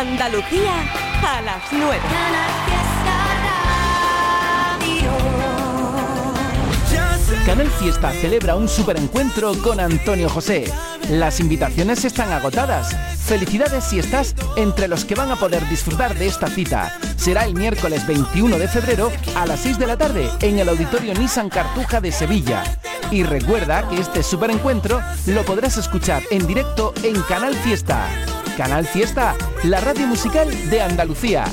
Andalucía a las 9. Canal Fiesta celebra un superencuentro con Antonio José. Las invitaciones están agotadas. Felicidades si estás entre los que van a poder disfrutar de esta cita. Será el miércoles 21 de febrero a las 6 de la tarde en el Auditorio Nissan Cartuja de Sevilla. Y recuerda que este superencuentro lo podrás escuchar en directo en Canal Fiesta. Canal Fiesta, la radio musical de Andalucía.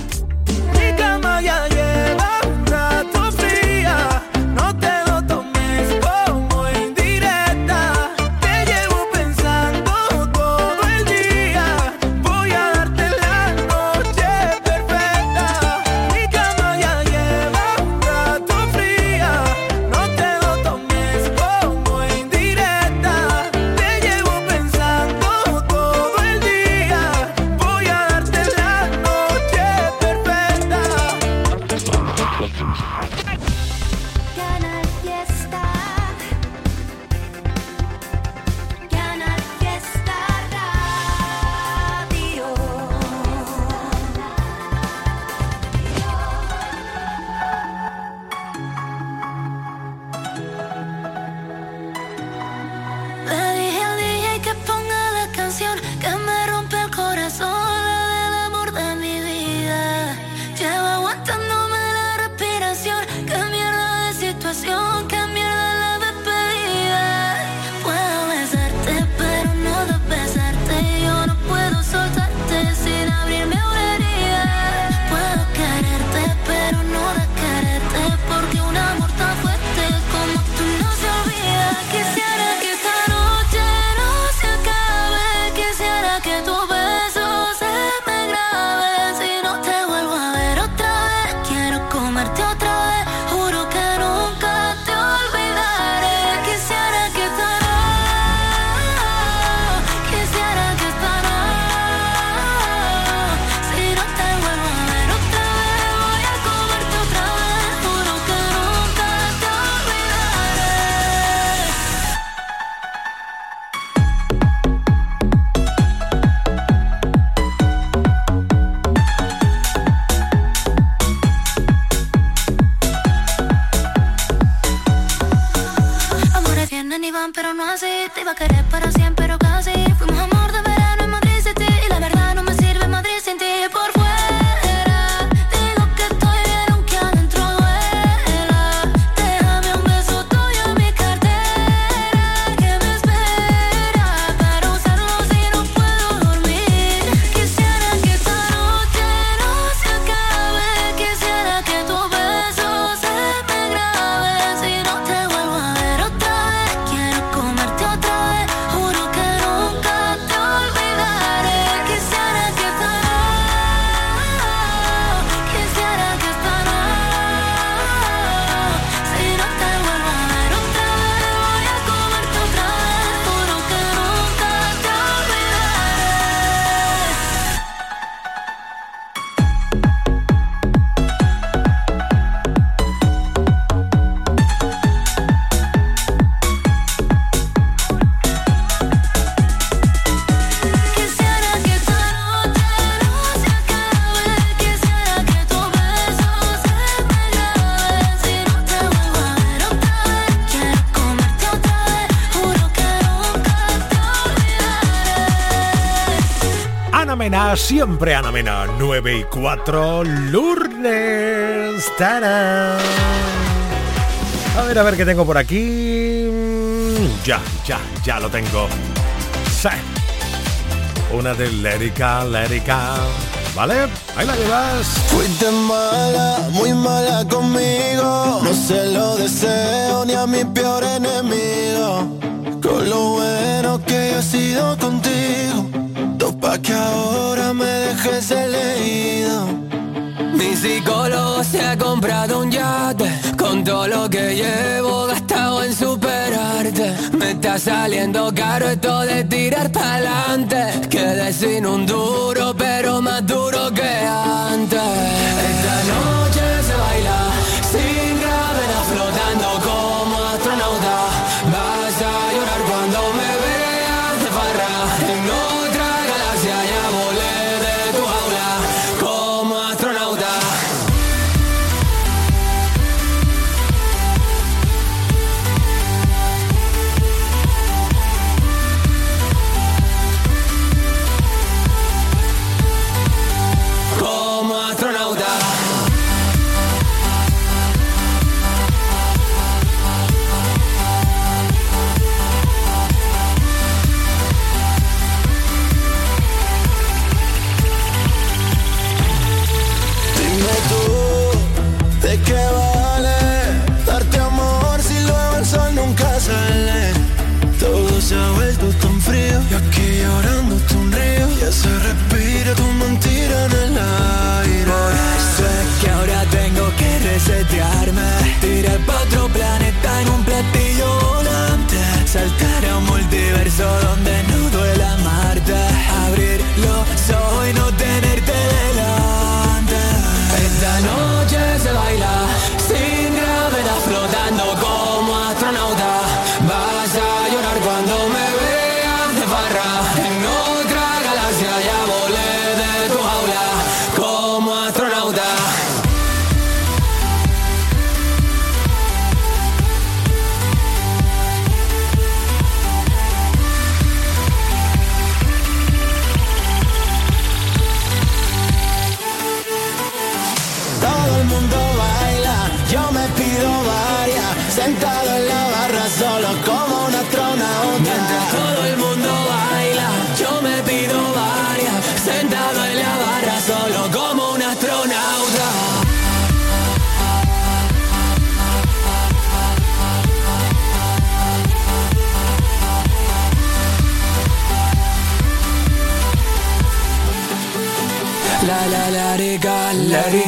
Siempre Ana Mena, 9 y 4, Lourdes. ¡Tarán! A ver, a ver qué tengo por aquí. Ya, ya, ya lo tengo. Sí. Una de Lérica, Lérica. ¿Vale? Ahí la llevas. Fuiste mala, muy mala conmigo. No se lo deseo ni a mi peor enemigo. Con lo bueno que he sido contigo. Que ahora me dejes leído. Mi psicólogo se ha comprado un yate Con todo lo que llevo gastado en superarte. Me está saliendo caro esto de tirar pa'lante. Quedé sin un duro pero más duro que antes. Esta noche se baila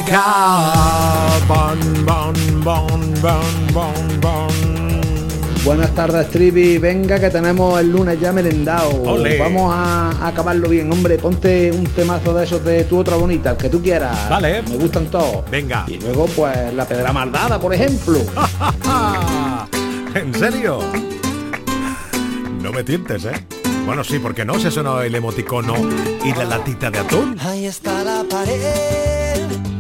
Bon, bon, bon, bon, bon, bon. Buenas tardes, Trivi. Venga, que tenemos el lunes ya merendado. Vamos a, acabarlo bien, hombre. Ponte un temazo de esos de tu otra bonita, el que tú quieras. Vale. Me gustan todos. Venga. Y luego, pues, la pedra maldada, por ejemplo. ¿En serio? No me tientes, ¿eh? Bueno, sí, porque no se sonó el emoticono y la latita de atún. Ahí está la pared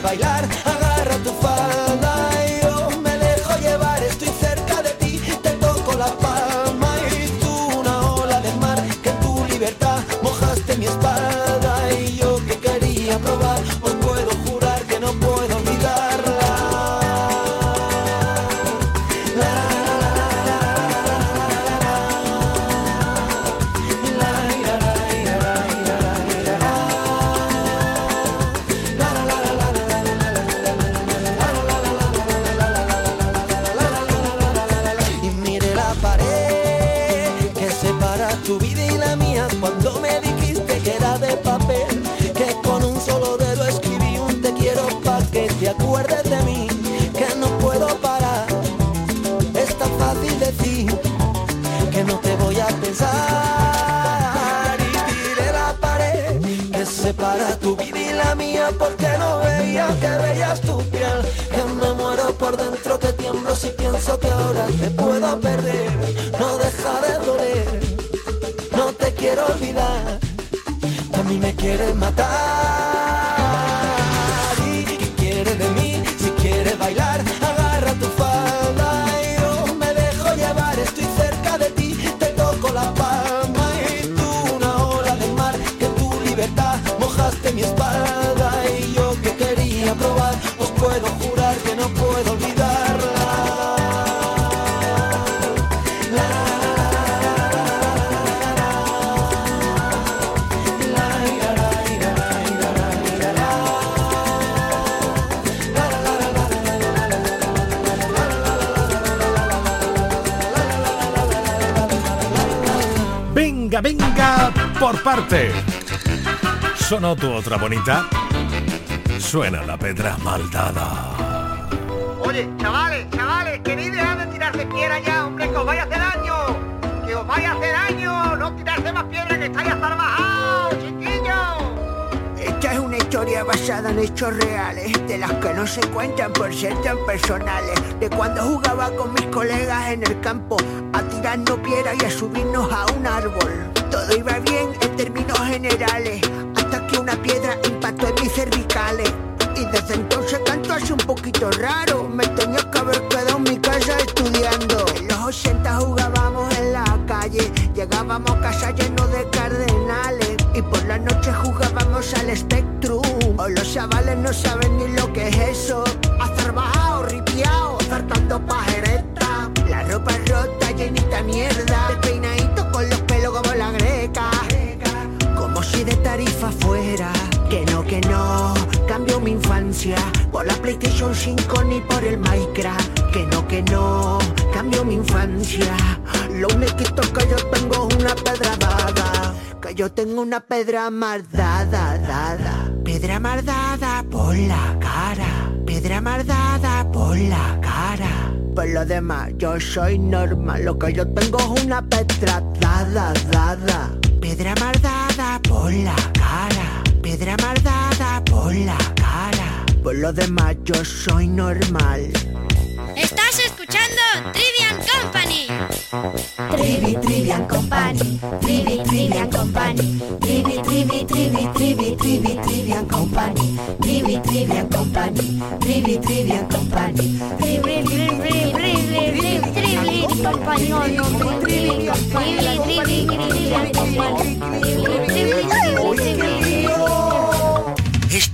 bailar, pienso que ahora te puedo perder. No deja de doler no te quiero olvidar. A mí me quieres matar por parte. ¿Sonó tu otra bonita? Suena la pedra maldada. Oye, chavales, chavales, queréis dejar de tirarse piedra ya, hombre, que os vaya a hacer daño. Que os vaya a hacer daño. No tirarse más piedra que estáis hasta bajados, chiquillos. Esta es una historia basada en hechos reales, de las que no se cuentan por ser tan personales. De cuando jugaba con mis colegas en el campo, a tirarnos piedra y a subirnos a un árbol. Todo iba bien en términos generales, hasta que una piedra impactó en mis cervicales. Y desde entonces canto así un poquito raro, me tenía que haber quedado en mi casa estudiando. En los 80 jugábamos en la calle, llegábamos a casa llenos PlayStation 5 ni por el Minecraft. Que no, que no, cambio mi infancia. Lo único que yo tengo es una pedra dada. Que yo tengo una pedra mardada, dada. Pedra mardada por la cara. Pedra mardada por la cara. Por lo demás, yo soy normal. Lo que yo tengo es una pedra dada, dada. Pedra mardada por la cara. Pedra mardada por la cara. Por lo demás, yo soy normal. Estás escuchando Trivian Company. Trivi, Trivian Company. Trivi, Trivian Company. Trivi, Trivi, Trivi, Trivi, Trivi, Trivian Company. Trivi, Trivian Company. Trivi, Trivian Company. Trivi, Trivi, Trivi,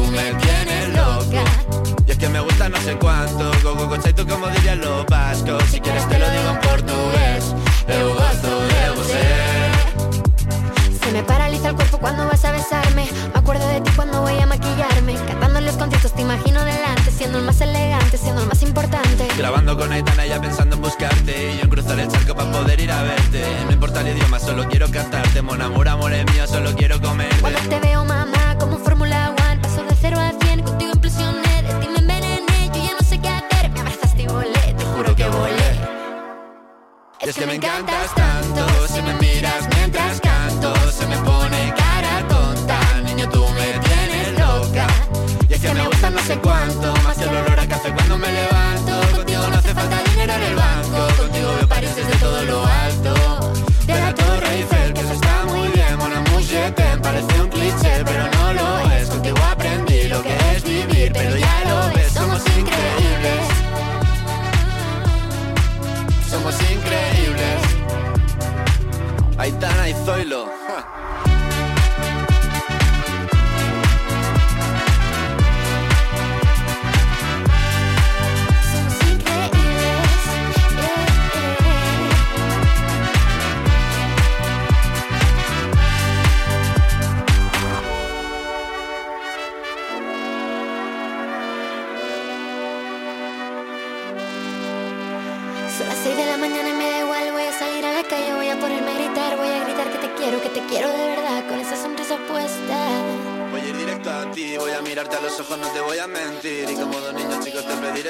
tú me tienes loca. Y es que me gusta no sé cuánto, go go go tú como dirían los vascos, si quieres te lo digo en portugués, eu gosto de você. Se me paraliza el cuerpo cuando vas a besarme, me acuerdo de ti cuando voy a maquillarme, cantando los conciertos te imagino delante, siendo el más elegante, siendo el más importante. Grabando con Aitana ya pensando en buscarte. Y yo en cruzar el charco para poder ir a verte. No importa el idioma, solo quiero cantarte Mon amor, amor es mío, solo quiero comerte. Cuando te veo es que me encantas tanto Si me miras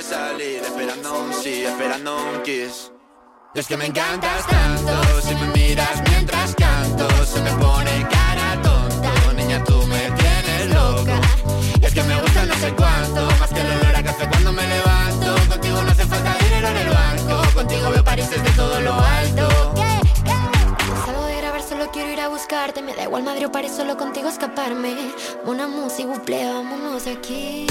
salir Esperando un sí, esperando un kiss. Y es que me encantas tanto, si me miras mientras canto Se me pone cara tonta, niña tú me tienes loca. Y es que me gusta no sé cuánto, más que el olor a café cuando me levanto. Contigo no hace falta dinero en el banco, contigo veo París desde todo lo alto. Salgo de grabar, solo quiero ir a buscarte, me da igual Madrid o París, solo contigo escaparme. Una música, buple, vámonos aquí.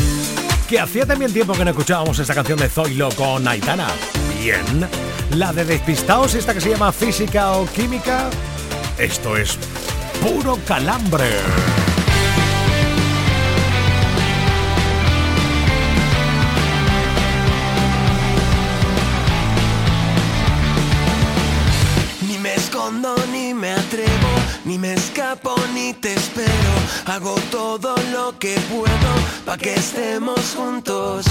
Que hacía también tiempo que no escuchábamos esta canción de Zoilo con Aitana. Bien. La de Despistaos, esta que se llama Física o Química. Esto es puro calambre. Ni me escondo ni me atrevo, ni me escapo ni te espero. Hago todo lo que puedo pa' que estemos juntos.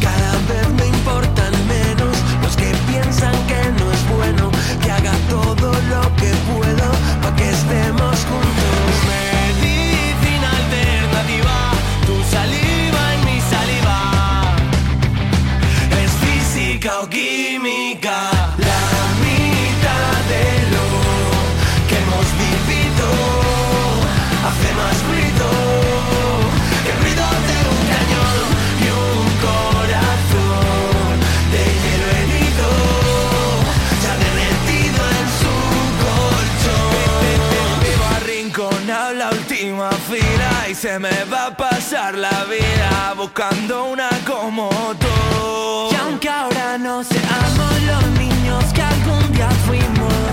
Cada vez me importan menos los que piensan que no es bueno. Que haga todo lo que puedo pa' que estemos juntos. Se me va a pasar la vida buscando una como tú. Y aunque ahora no seamos los niños que algún día fuimos,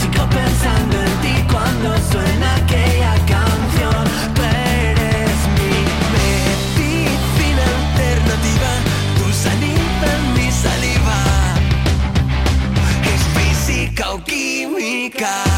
sigo pensando en ti cuando suena aquella canción. Tú eres mi medicina alternativa, tu saliva en mi saliva. Es física o química.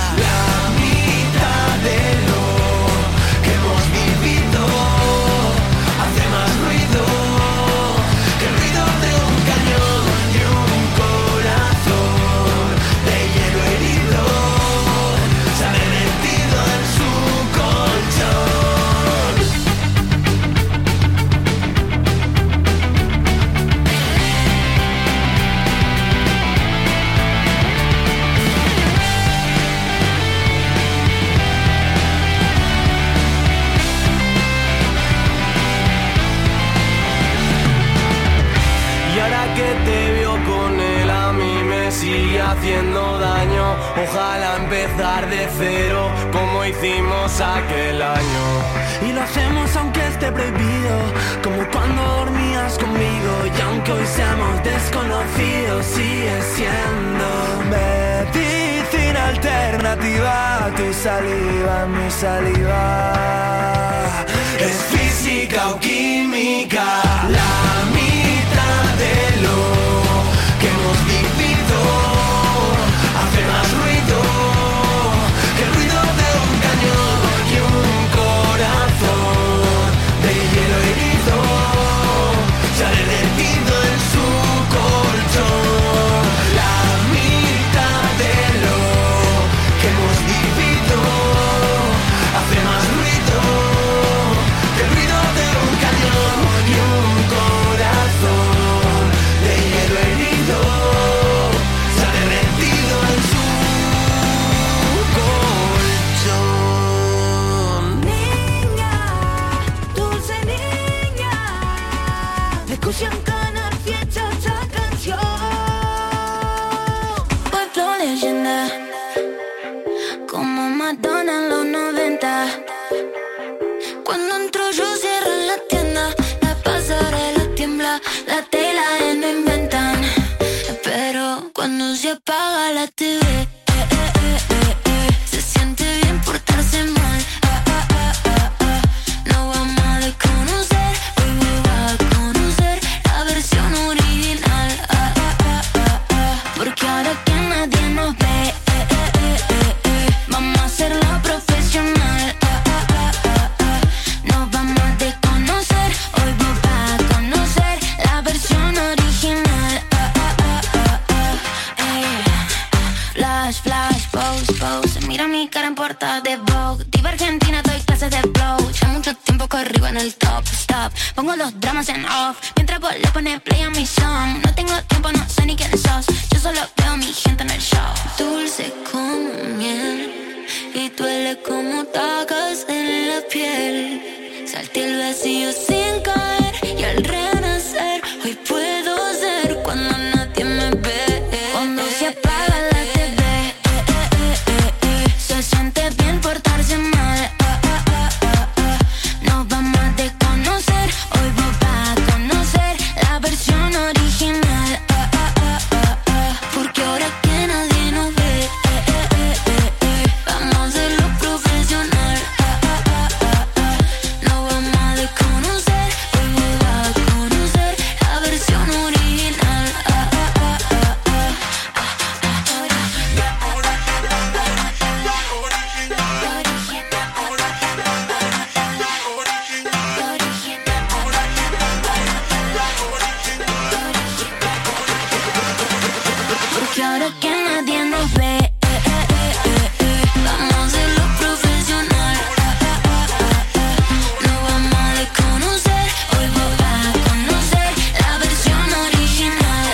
la versión original.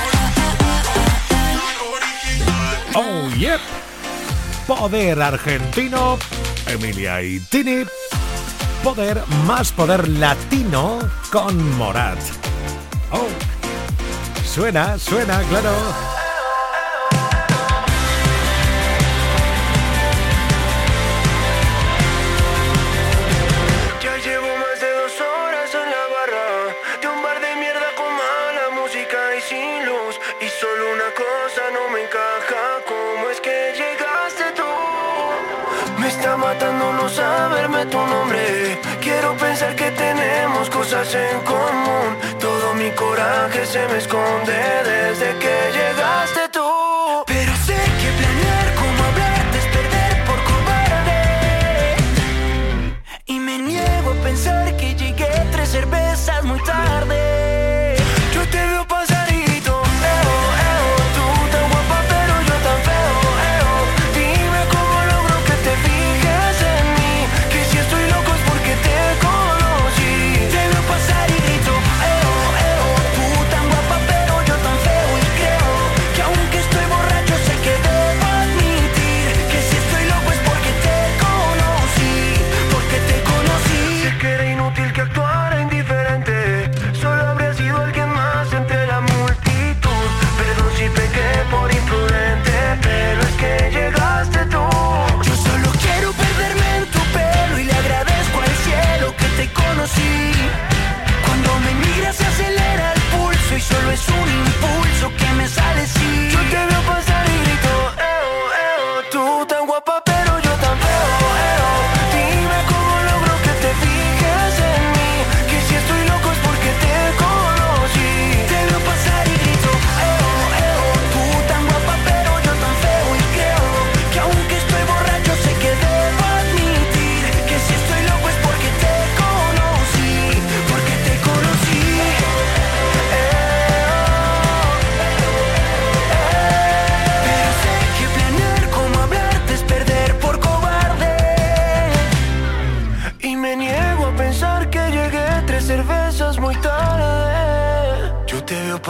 Oh, yep. Poder argentino, Emilia y Tini. Poder más poder latino con Morat. Oh, suena, suena, claro. cosas en común. Todo mi coraje se me esconde desde que llegaste.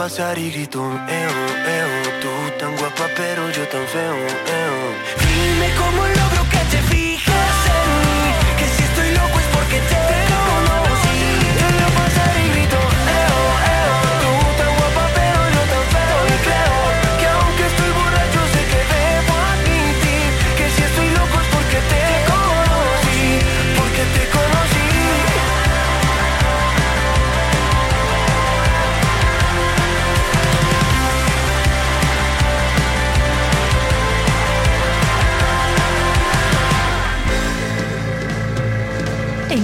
pasar y grito, eo, eo. Tú tan guapa, pero yo tan feo, eo. Dime cómo lo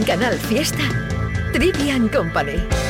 Canal Fiesta, Trivia Company.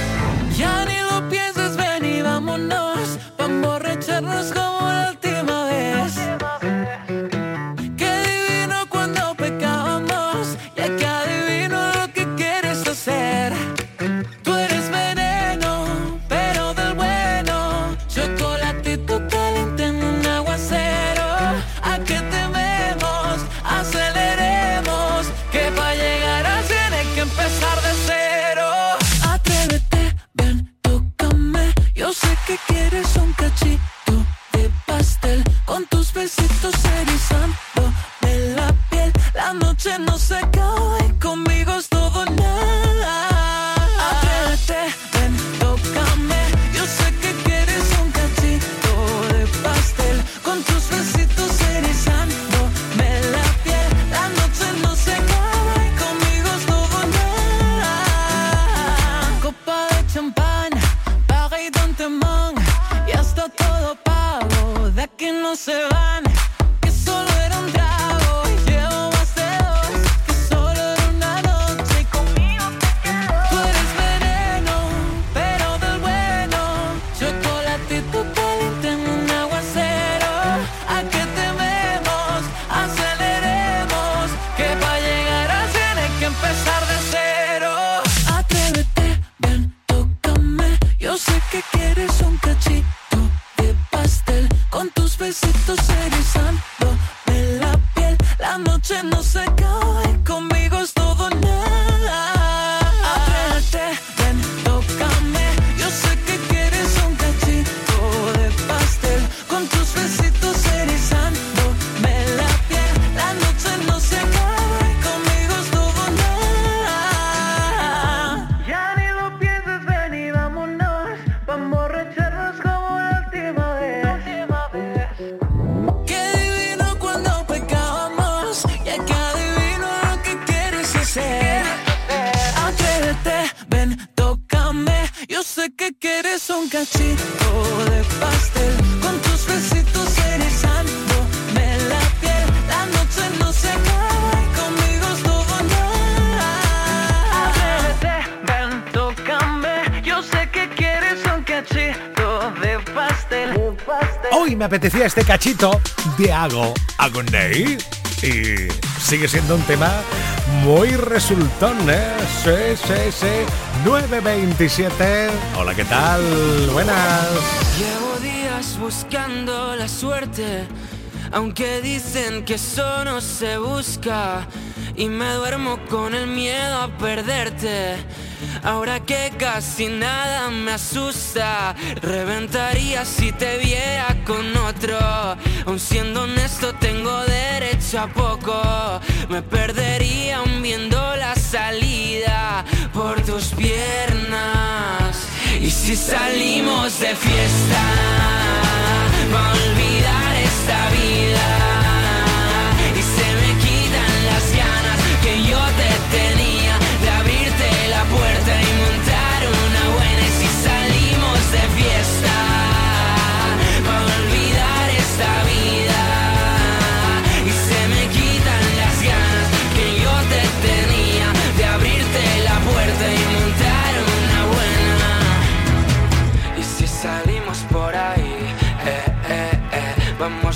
que quieres un cachito de pastel. Con tus besitos erizándome la piel. La noche no se acaba y conmigo es todo nada. A ver, ven, tócame. Yo sé que quieres un cachito de pastel. Pastel. Hoy me apetecía este cachito de Ago Agonei. Y sigue siendo un tema muy resultones. ¿eh? Sí, sí, sí. 927. Hola, ¿qué tal? Buenas. Llevo días buscando la suerte. Aunque dicen que eso no se busca. Y me duermo con el miedo a perderte. Ahora que casi nada me asusta, reventaría si te viera con otro. Aun siendo honesto, tengo derecho a poco me perderían viendo la salida por tus piernas. Y si salimos de fiesta, va a olvidar esta vida.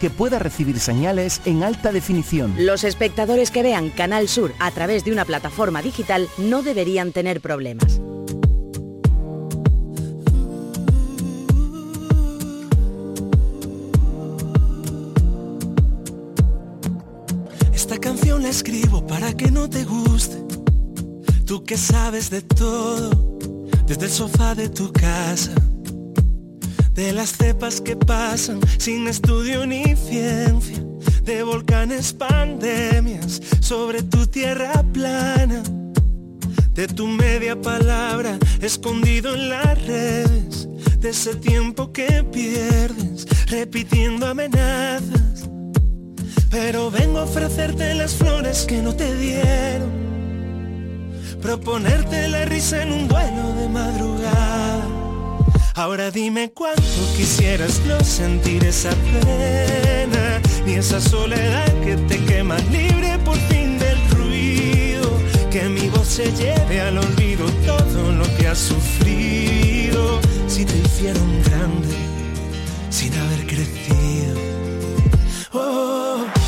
que pueda recibir señales en alta definición. Los espectadores que vean Canal Sur a través de una plataforma digital no deberían tener problemas. Esta canción la escribo para que no te guste. Tú que sabes de todo, desde el sofá de tu casa. De las cepas que pasan sin estudio ni ciencia. De volcanes, pandemias sobre tu tierra plana. De tu media palabra escondido en las redes. De ese tiempo que pierdes repitiendo amenazas. Pero vengo a ofrecerte las flores que no te dieron. Proponerte la risa en un duelo de madrugada. Ahora dime cuánto quisieras no sentir esa pena, ni esa soledad que te quema libre por fin del ruido. Que mi voz se lleve al olvido todo lo que has sufrido. Si te hicieron grande sin haber crecido. Oh.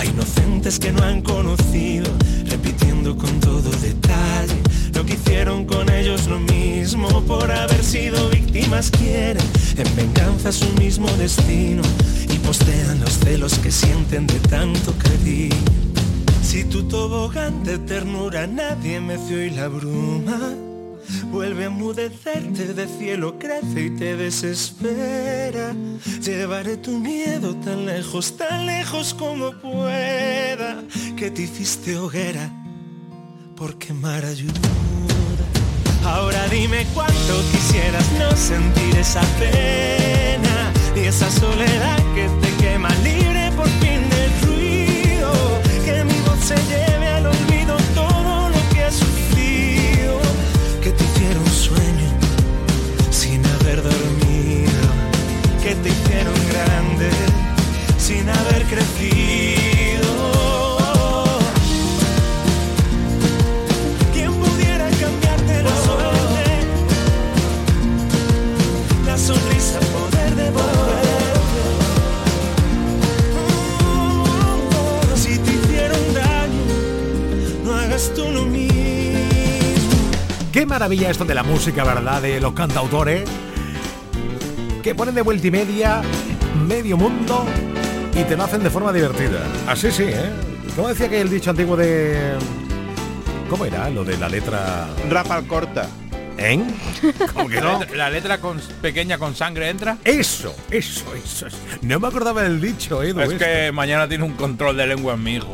a inocentes que no han conocido, repitiendo con todo detalle lo que hicieron con ellos lo mismo por haber sido víctimas quieren en venganza su mismo destino y postean los celos que sienten de tanto cariño. Si tu tobogán de ternura nadie meció y la bruma Vuelve a emudecerte de cielo, crece y te desespera. Llevaré tu miedo tan lejos, tan lejos como pueda. Que te hiciste hoguera por quemar ayuda. Ahora dime cuánto quisieras no sentir esa pena y esa soledad que te quema libre por fin del ruido. Que mi voz se sin haber crecido. ¿Quién pudiera cambiarte la suerte? La sonrisa poder devolver. Si te hicieron daño, no hagas tú lo mismo. Qué maravilla esto de la música, ¿verdad? De los cantautores que ponen de vuelta y media medio mundo y te lo hacen de forma divertida. Así sí, ¿eh? ¿Cómo decía que el dicho antiguo de... ¿Cómo era? Lo de la letra... Rapal corta. ¿En? ¿Cómo que no? La letra con, pequeña con sangre entra. Eso, eso, eso. No me acordaba del dicho, ¿eh? Es que mañana tiene un control de lengua en mi hijo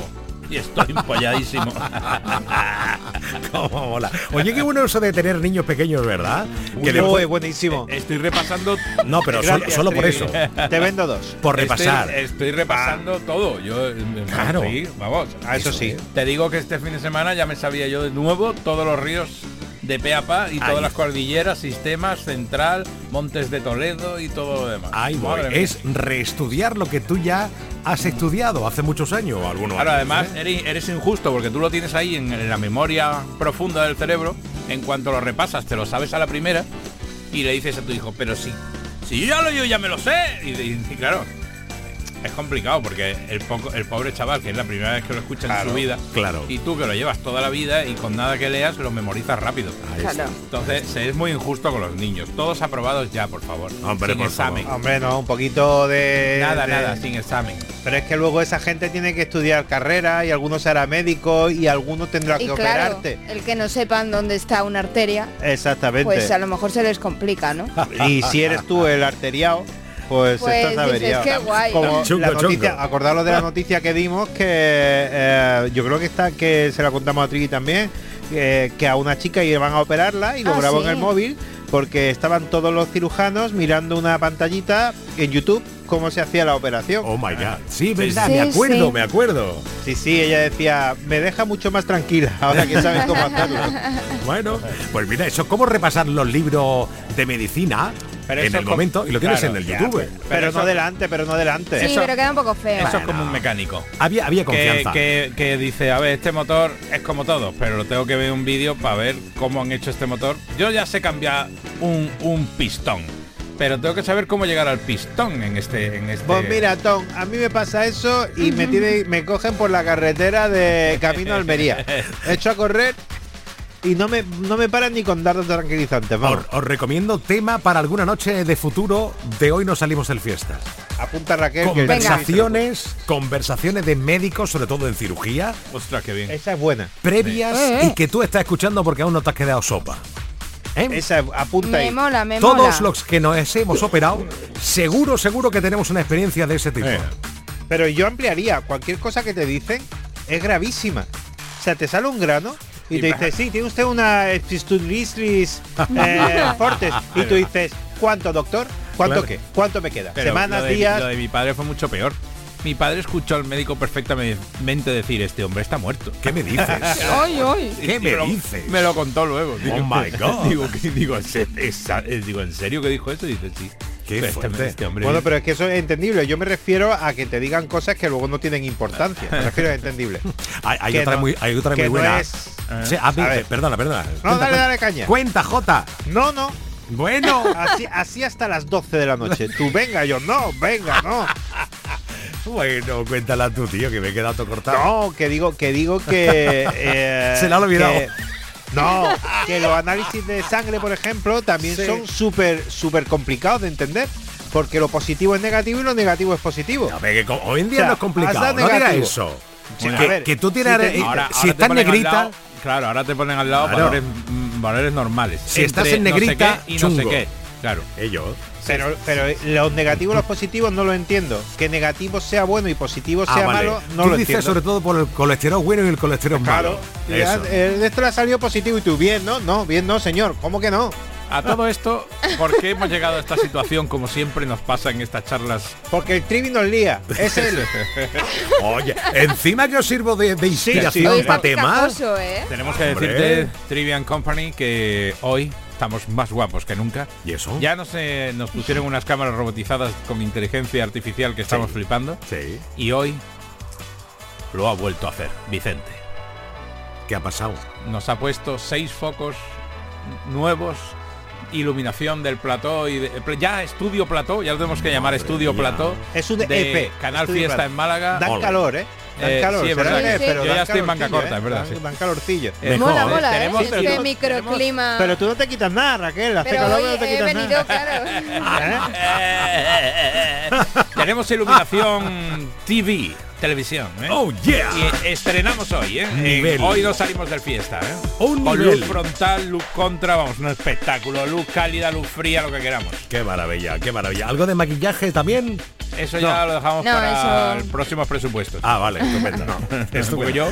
y estoy empolladísimo. Cómo mola. Oye, qué bueno eso de tener niños pequeños, ¿verdad? Que después buenísimo. Estoy repasando. No, pero solo, por eso. Te vendo dos. Por repasar. Estoy, repasando todo. Yo, claro. vamos. A eso, sí. Te digo que este fin de semana ya me sabía yo de nuevo todos los ríos de pe a pa y todas las cordilleras, sistemas, central, montes de Toledo y todo lo demás. Ay, es reestudiar lo que tú ya has estudiado hace muchos años o algunos Claro, además ¿eh? eres, injusto porque tú lo tienes ahí en, la memoria profunda del cerebro, en cuanto lo repasas, te lo sabes a la primera y le dices a tu hijo, pero si, si yo ya lo yo ya me lo sé. y claro, es complicado porque el, poco, el pobre chaval, que es la primera vez que lo escucha en su vida, claro. y tú que lo llevas toda la vida y con nada que leas lo memorizas rápido. Entonces se es muy injusto con los niños. Todos aprobados ya, por favor. Hombre, sin examen. Hombre, no, un poquito de... Nada, nada, sin examen. Pero es que luego esa gente tiene que estudiar carrera y algunos será médico y algunos tendrá que operarte. El que no sepan dónde está una arteria. Exactamente. Pues a lo mejor se les complica, ¿no? y si eres tú el arteriado pues, pues estás averiado. Qué guay. Como la noticia, acordaros de la noticia que dimos que eh, yo creo que está que se la contamos a Triggy también, que a una chica iban a operarla y lo ah, grabó en el móvil porque estaban todos los cirujanos mirando una pantallita en YouTube cómo se hacía la operación. Oh my god. Sí, verdad, me acuerdo, me acuerdo. Sí, sí, ella decía, me deja mucho más tranquila ahora que sabes cómo hacerlo. bueno, pues mira, eso cómo repasar los libros de medicina en el momento y lo tienes en el YouTube. Pero, no delante, pero no delante. Sí, pero queda un poco feo. Eso es como un mecánico. Había, había confianza. Que, que, dice, a ver, este motor es como todo, pero lo tengo que ver un vídeo para ver cómo han hecho este motor. Yo ya sé cambiar un, un pistón pero tengo que saber cómo llegar al pistón en este en este Pues mira, Tom, a mí me pasa eso y me tiene, me cogen por la carretera de camino a Almería. He hecho a correr y no me, no me paran ni con dardos tranquilizantes. Os, os, recomiendo tema para alguna noche de futuro de hoy no salimos el fiestas. Apunta Raquel. Conversaciones, conversaciones de médicos, sobre todo en cirugía. Ostras, qué bien. Esa es buena. Previas y que tú estás escuchando porque aún no te has quedado sopa. ¿Eh? Esa apunta me Mola, me Todos los que nos hemos operado, seguro, seguro que tenemos una experiencia de ese tipo. Pero yo ampliaría, cualquier cosa que te dicen es gravísima. O sea, te sale un grano y, te dice, sí, tiene usted una epistulistis eh, fortes. Y tú dices, ¿cuánto, doctor? ¿Cuánto qué? ¿Cuánto me queda? Semanas, días. Lo de mi padre fue mucho peor. Mi padre escuchó al médico perfectamente decir, este hombre está muerto. ¿Qué me dices? ay, ay. ¿Qué me, dices? Me lo contó luego. Oh my God. digo, digo, digo, ¿en serio que dijo eso? dice, sí. Qué este, este hombre. Bueno, pero es que eso es entendible. Yo me refiero a que te digan cosas que luego no tienen importancia. Me refiero a entendible. hay, otra muy, hay otra muy buena. perdona, perdona. No, dale, dale caña. Cuenta, Jota. No, no. Bueno. Así, así hasta las 12 de la noche. Tú venga, yo no, venga, no. Bueno, cuéntala tú, tío, que me he quedado cortado. No, que digo, que digo que. Eh, Se la ha olvidado. No, que los análisis de sangre, por ejemplo, también son súper, súper complicados de entender. Porque lo positivo es negativo y lo negativo es positivo. hoy en día no es complicado. No digas eso. que, tú tienes. Si, estás negrita. claro, ahora te ponen al lado valores, mm, valores, normales. Si estás en negrita y no sé qué. Claro. Ellos. Pero, pero los negativos y los positivos no lo entiendo. Que negativo sea bueno y positivo ah, sea malo, no tú lo dices sobre todo por el colesterol bueno y el colesterol malo. Claro. De esto le ha salido positivo y tú, bien, ¿no? No, bien, no, señor. ¿Cómo que no? A todo esto, ¿por qué hemos llegado a esta situación como siempre nos pasa en estas charlas? Porque el trivi nos lía, es él. Oye, encima que os sirvo de, inspiración para temas. ¿eh? Tenemos que decirte, Trivian Company, que hoy estamos más guapos que nunca. ¿Y eso? Ya nos, nos pusieron unas cámaras robotizadas con inteligencia artificial que estamos flipando. Sí. Y hoy lo ha vuelto a hacer Vicente. ¿Qué ha pasado? Nos ha puesto seis focos nuevos iluminación del plató y ya estudio plató, ya lo tenemos que llamar estudio plató. Es un de EP, Canal Fiesta en Málaga. Dan calor, ¿eh? Dan Eh, calor, sí, es verdad. que- Sí, pero yo ya estoy en manga corta, ¿eh? es verdad. Dan- sí. Dan calorcillo. Eh, mola, mola, ¿eh? tenemos- Este tenemos- microclima. Pero tú no te quitas nada, Raquel. Hace Pero calor, hoy pero no te quitas venido, nada. claro. Tenemos iluminación TV, televisión. ¿eh? Oh, yeah. Y estrenamos hoy, ¿eh? Nivel. Eh, hoy no salimos del fiesta, ¿eh? Un Con nivel. luz frontal, luz contra, vamos, un espectáculo. Luz cálida, luz fría, lo que queramos. Qué maravilla, qué maravilla. ¿Algo de maquillaje también? Eso ya lo dejamos No, para eso- el próximos presupuestos. Ah, vale, estupendo. Porque yo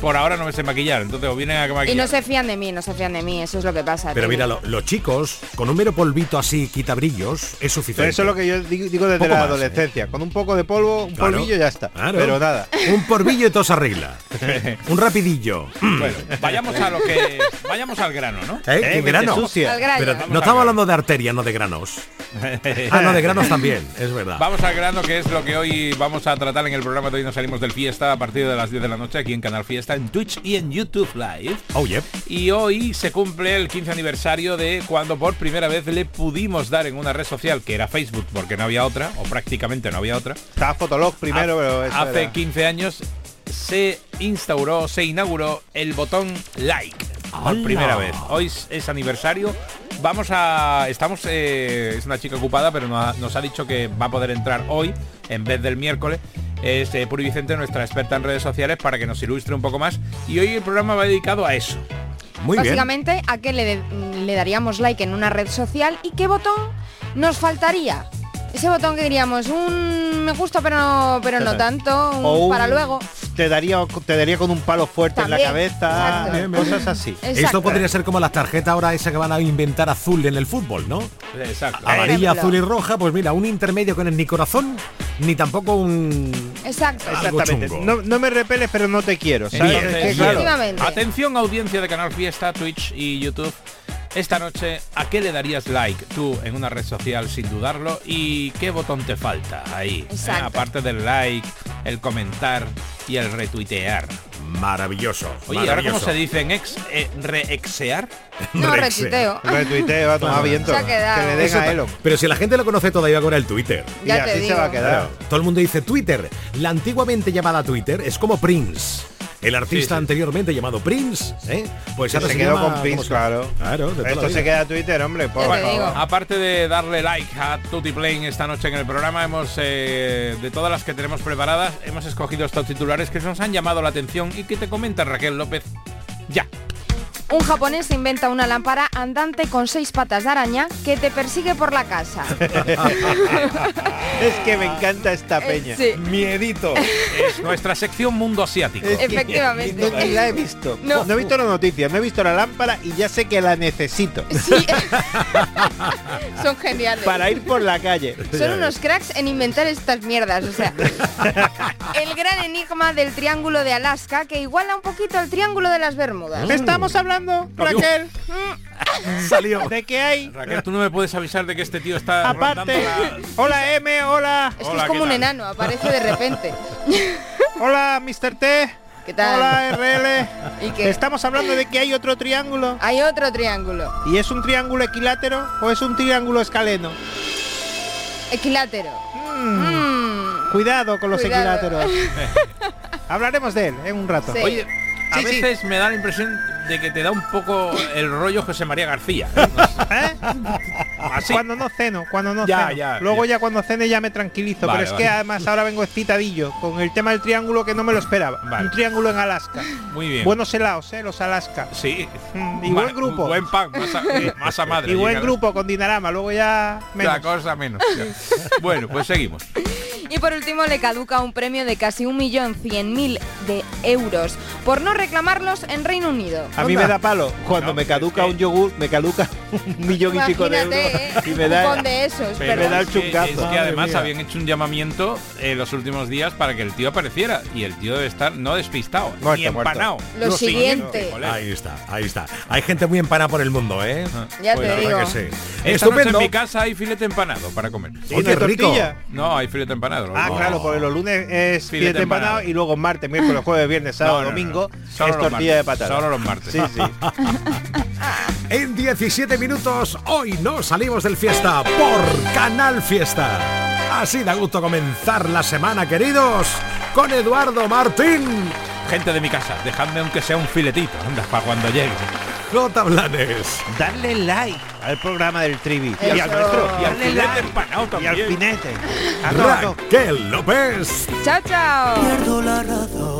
por ahora no me sé maquillar, entonces o vienen a que Y maquillar. no se fían de mí, no se fían de mí, eso es lo que pasa. Pero tío. mira, lo- los chicos, con un mero polvito así, quita brillos, es suficiente. Pero eso es lo que yo digo, desde Poco la más, adolescencia. Con un poco de polvo, un Claro, polvillo ya está. Claro. Pero nada. Un polvillo y todo se arregla. un rapidillo. Bueno, vayamos a lo que vayamos al grano, ¿no? ¿Eh? ¿Qué grano? sucia. Al grano. Pero no estamos hablando de arteria, no de granos. Ah, no, de granos también, es verdad. Vamos al grano, que es lo que hoy vamos a tratar en el programa de hoy. Nos salimos del fiesta a partir de las 10 de la noche aquí en Canal Fiesta, en Twitch y en YouTube Live. Oh, yep. Y hoy se cumple el 15 aniversario de cuando por primera vez le pudimos dar en una red social que era Facebook, porque no había otra, o prácticamente no había otra. Estaba Fotolog primero, Ha- pero hace era. 15 años se instauró, se inauguró el botón like por ¡Hala! primera vez. Hoy es, es aniversario. Vamos a. Estamos. eh, es una chica ocupada, pero nos ha, nos ha dicho que va a poder entrar hoy en vez del miércoles. Es eh, Puri Vicente, nuestra experta en redes sociales, para que nos ilustre un poco más. Y hoy el programa va dedicado a eso. Muy bien. Básicamente, ¿a qué le, de- le daríamos like en una red social y qué botón nos faltaría? Ese botón que diríamos, un me gusta pero no, pero no tanto, un O un- para luego. Te daría, te daría con un palo fuerte en la cabeza. exacto. cosas así. Esto Exacto. podría ser como las tarjetas ahora esa que van a inventar azul en el fútbol, ¿no? Exacto. Amarilla, azul y roja, pues mira, un intermedio con el ni corazón, ni tampoco un... Exacto. Algo Exactamente. No, no me repeles, pero no te quiero. ¿sabes? Entonces, Es que, claro, Efectivamente. Atención audiencia de Canal Fiesta, Twitch y YouTube. Esta noche, ¿a qué le darías like tú en una red social sin dudarlo? ¿Y qué botón te falta ahí? Eh, aparte del like, el comentar y el retuitear. Maravilloso. Oye, ¿y ahora cómo se dice en ex? Eh, ¿Reexear? No, retuiteo. retuiteo a tomar viento. Se ha quedado. Que le den Eso a ta- Elon. Pero si la gente lo conoce todavía con el Twitter. Y Ya te así se digo. va a quedar. Claro, todo el mundo dice Twitter. La antiguamente llamada Twitter es como Prince. El artista Sí, sí. anteriormente llamado Prince, ¿eh? Pues ahora se, quedó llama- con Prince, ¿cómo se- claro. Claro, de Esto se queda a Twitter, hombre. Por favor. Aparte de darle like a Tutti Plane esta noche en el programa, hemos eh, de todas las que tenemos preparadas, hemos escogido estos titulares que nos han llamado la atención y que te comenta Raquel López. Ya. Un japonés inventa una lámpara andante con seis patas de araña que te persigue por la casa. Es que me encanta esta peña. Sí. Miedito. Es nuestra sección Mundo Asiático. Es que Efectivamente. Ni la he visto. No. No. he visto la noticia, no he visto la lámpara y ya sé que la necesito Sí. Son geniales. para ir por la calle. Son unos cracks en inventar estas mierdas, o sea. El gran enigma del triángulo de Alaska que iguala un poquito el triángulo de las Bermudas. Estamos hablando, Raquel, Salió. de que hay Raquel, tú no me puedes avisar de que este tío está aparte. la- Hola M, hola. Es que Hola, es como ¿qué un tal? enano, aparece de repente. Hola, Mr. T. ¿Qué tal? Hola, RL. ¿Y qué? Estamos hablando de que hay otro triángulo. Hay otro triángulo. ¿Y es un triángulo equilátero o es un triángulo escaleno? Equilátero. Mm. Cuidado con los Cuidado. equiláteros. Hablaremos de él en un rato. Sí. Oye, a Sí, sí. veces me da la impresión de que te da un poco el rollo José María García. ¿eh? No sé. ¿Eh? Así. Cuando no ceno, cuando no Ya, ceno. ya, Luego ya. ya. cuando cene ya me tranquilizo. Vale, pero es vale. que además ahora vengo excitadillo con el tema del triángulo que no me lo esperaba. Vale. Un triángulo en Alaska. Muy bien. Buenos helados, eh, los Alaska. Sí. Mm, y Ma- buen grupo. Buen pan, masa, masa madre. y buen grupo con Dinarama. Luego ya menos. La cosa menos. ya. bueno, pues seguimos. Y por último le caduca un premio de casi un millón cien mil de euros por no reclamarlos en Reino Unido. A mí me da palo. Cuando No, me caduca es que- un yogur, me caduca un millón y pico de euros. Imagínate, Y ¿eh? me da, cupón de esos, Pero me da el es que, chungazo. es que Madre además mía. habían hecho un llamamiento en los últimos días para que el tío apareciera y el tío debe estar no despistado Muerto, ni empanado. Lo siguiente. Ahí está, ahí está. Hay gente muy empanada por el mundo, ¿eh? Ya Pues te la digo. verdad que sí. Esta noche Estupendo. en mi casa hay filete empanado para comer. Sí, ¿no hay qué rico. tortilla? No, hay filete empanado. Ah, No. claro, porque los lunes es Filete filete empanado empanado. y luego martes, miércoles, jueves, viernes, sábado, No, no, no. domingo es tortilla de patata. Solo los martes. En 17 minutos, hoy no salimos del fiesta por Canal Fiesta. Así da gusto comenzar la semana, queridos, con Eduardo Martín. Gente de mi casa, dejadme aunque sea un filetito, anda, para cuando llegue. J. Blanes. Darle like al programa del Trivi. Y, al nuestro. Y al Y al pinete. Raquel López. Chao, chao. Pierdo la razón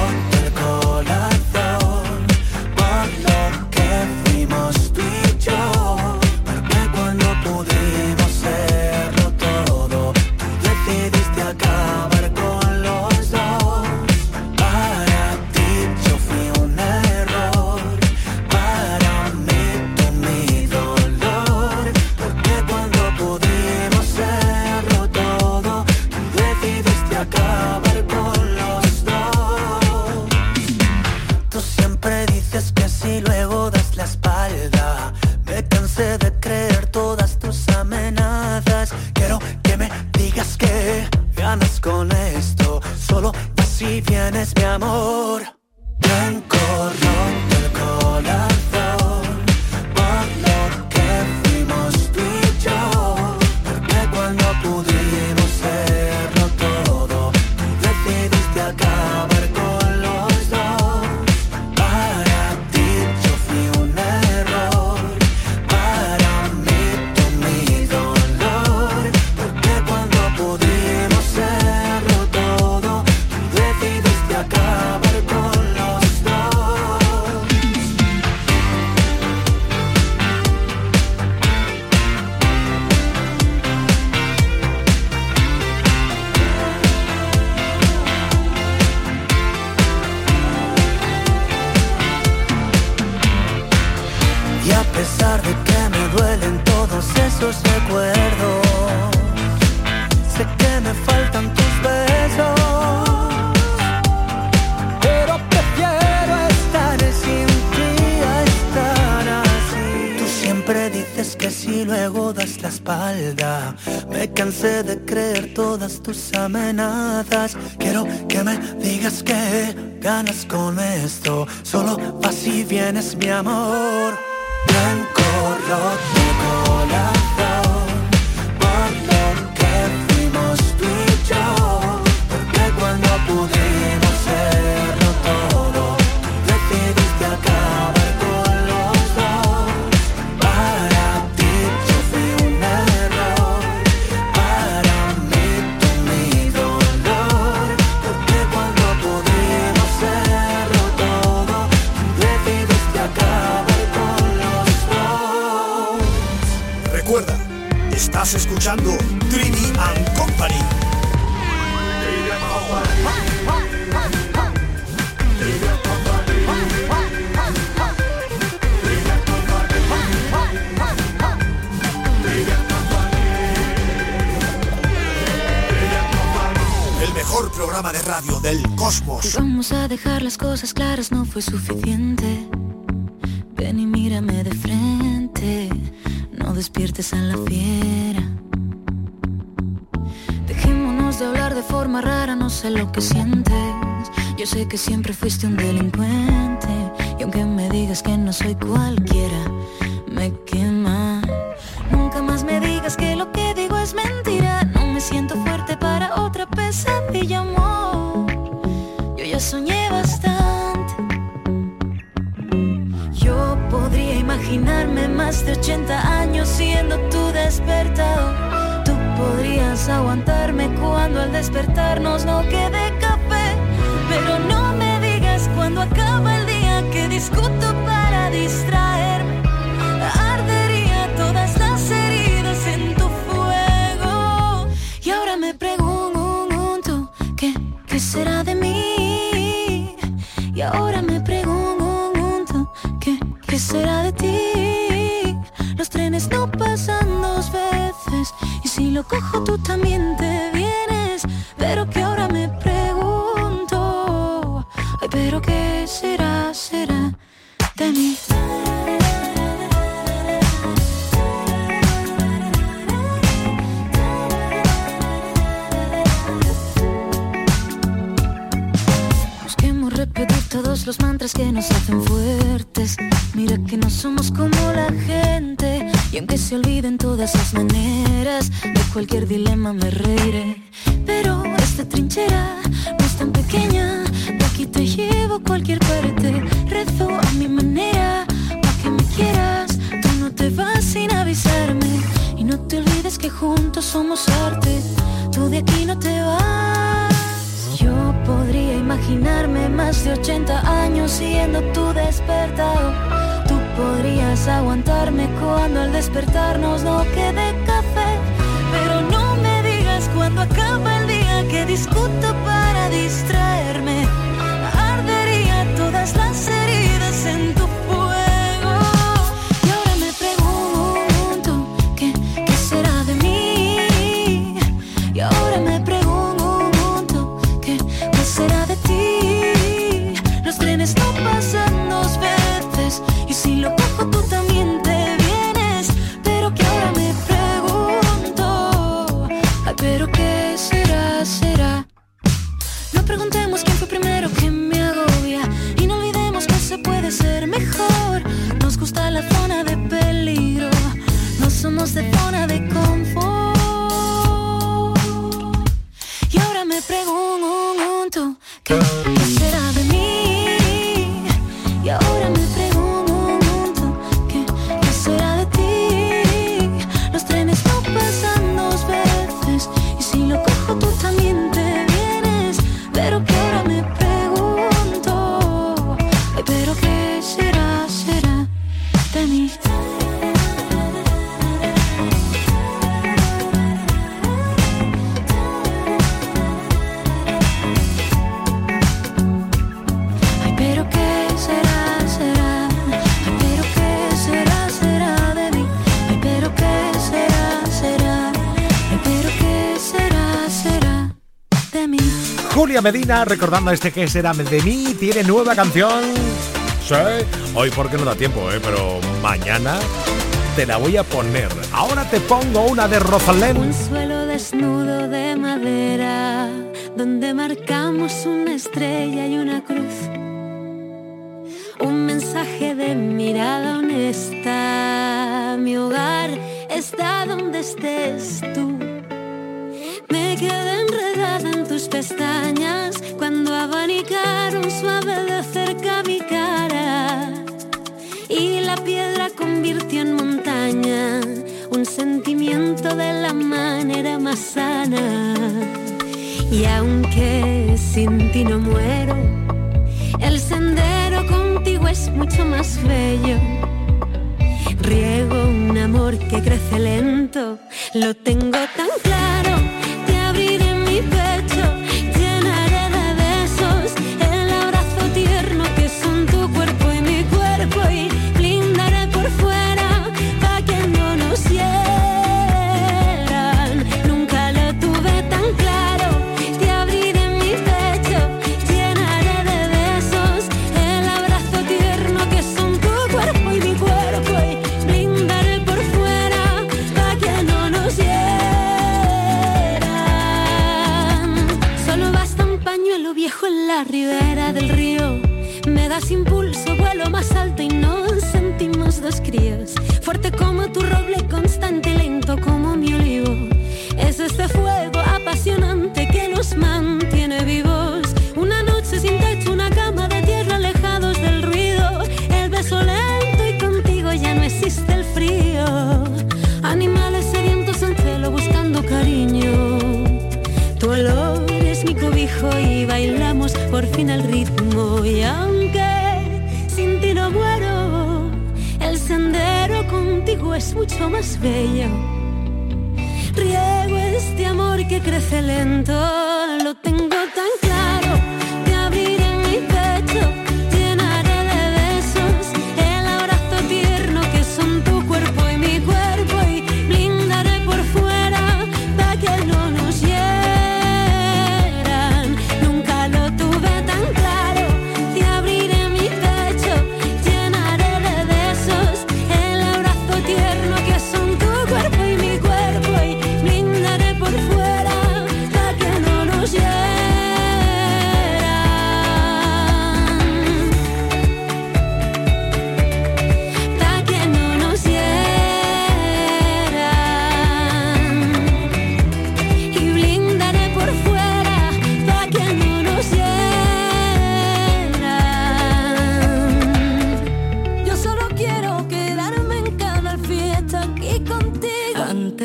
suficiente. Que nos hacen fuertes. Mira que no somos como la gente. Y aunque se olviden todas las maneras, de cualquier dilema me reiré. Pero esta trinchera no es tan pequeña. De aquí te llevo a cualquier parte. Rezo a mi manera, pa' que me quieras. Tú no te vas sin avisarme. Y no te olvides que juntos somos arte. Tú de aquí no te vas. Podría imaginarme más de 80 años siendo tu despertador. Tú podrías aguantarme cuando al despertarnos no quede café. Pero no me digas cuando acaba el día que discuto para distraerme. Medina, recordando este que será de mí, tiene nueva canción. Sí, hoy porque no da tiempo, ¿eh? pero mañana te la voy a poner. Ahora te pongo una de Rosalén. Un suelo desnudo de madera, donde marcamos una estrella y una cruz. Un mensaje de mirada honesta. Mi hogar está donde estés tú. Pestañas cuando abanicaron suave de cerca mi cara. Y la piedra convirtió en montaña un sentimiento de la manera más sana. Y aunque sin ti no muero, el sendero contigo es mucho más bello. Riego un amor que crece lento, lo tengo tan claro.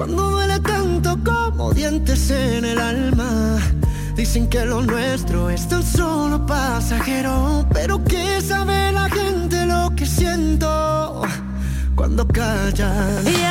cuando duele tanto como dientes en el alma. Dicen que lo nuestro es tan solo pasajero, pero que sabe la gente lo que siento cuando callan. Y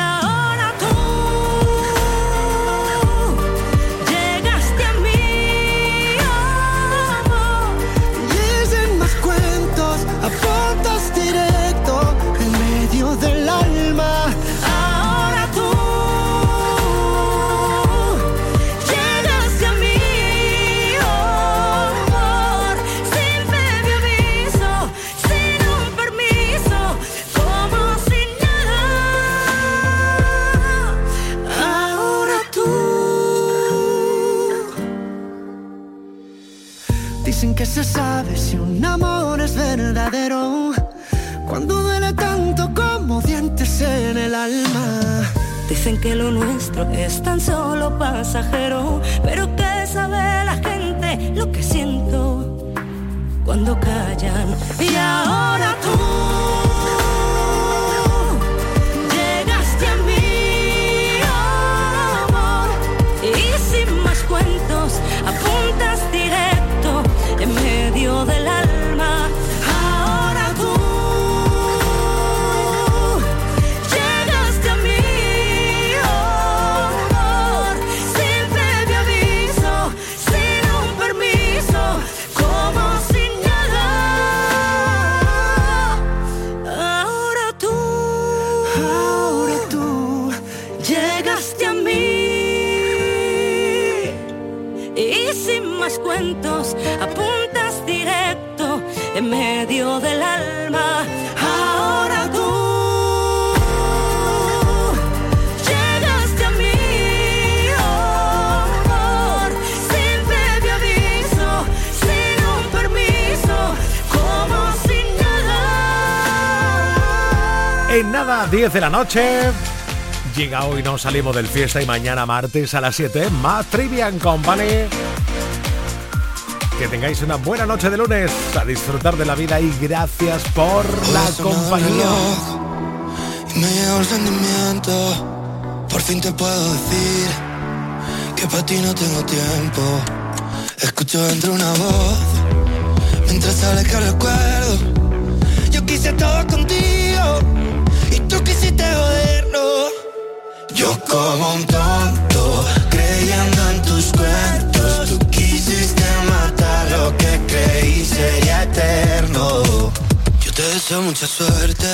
se sabe si un amor es verdadero cuando duele tanto como dientes en el alma. Dicen que lo nuestro es tan solo pasajero, pero que sabe la gente lo que siento cuando callan. Y ahora tú En nada, 10 de la noche. Llega hoy, no salimos del fiesta y mañana martes a las 7, más Trivian Company. Que tengáis una buena noche de lunes, a disfrutar de la vida y gracias por la compañía. Y me llegó el sentimiento, por fin te puedo decir que para ti no tengo tiempo. Escucho dentro una voz, mientras sale que recuerdo. Yo quise todo contigo y tú quisiste joderlo. Yo como un tonto, creyendo en tus cuentos, tú quisiste matar lo que creí sería eterno. Yo te deseo mucha suerte,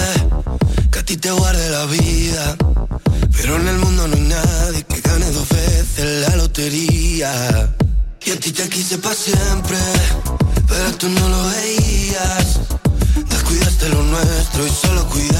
que a ti te guarde la vida. Pero en el mundo no hay nadie que gane dos veces la lotería. Y a ti te quise para siempre, pero tú no lo veías. Descuidaste lo nuestro y solo cuidaste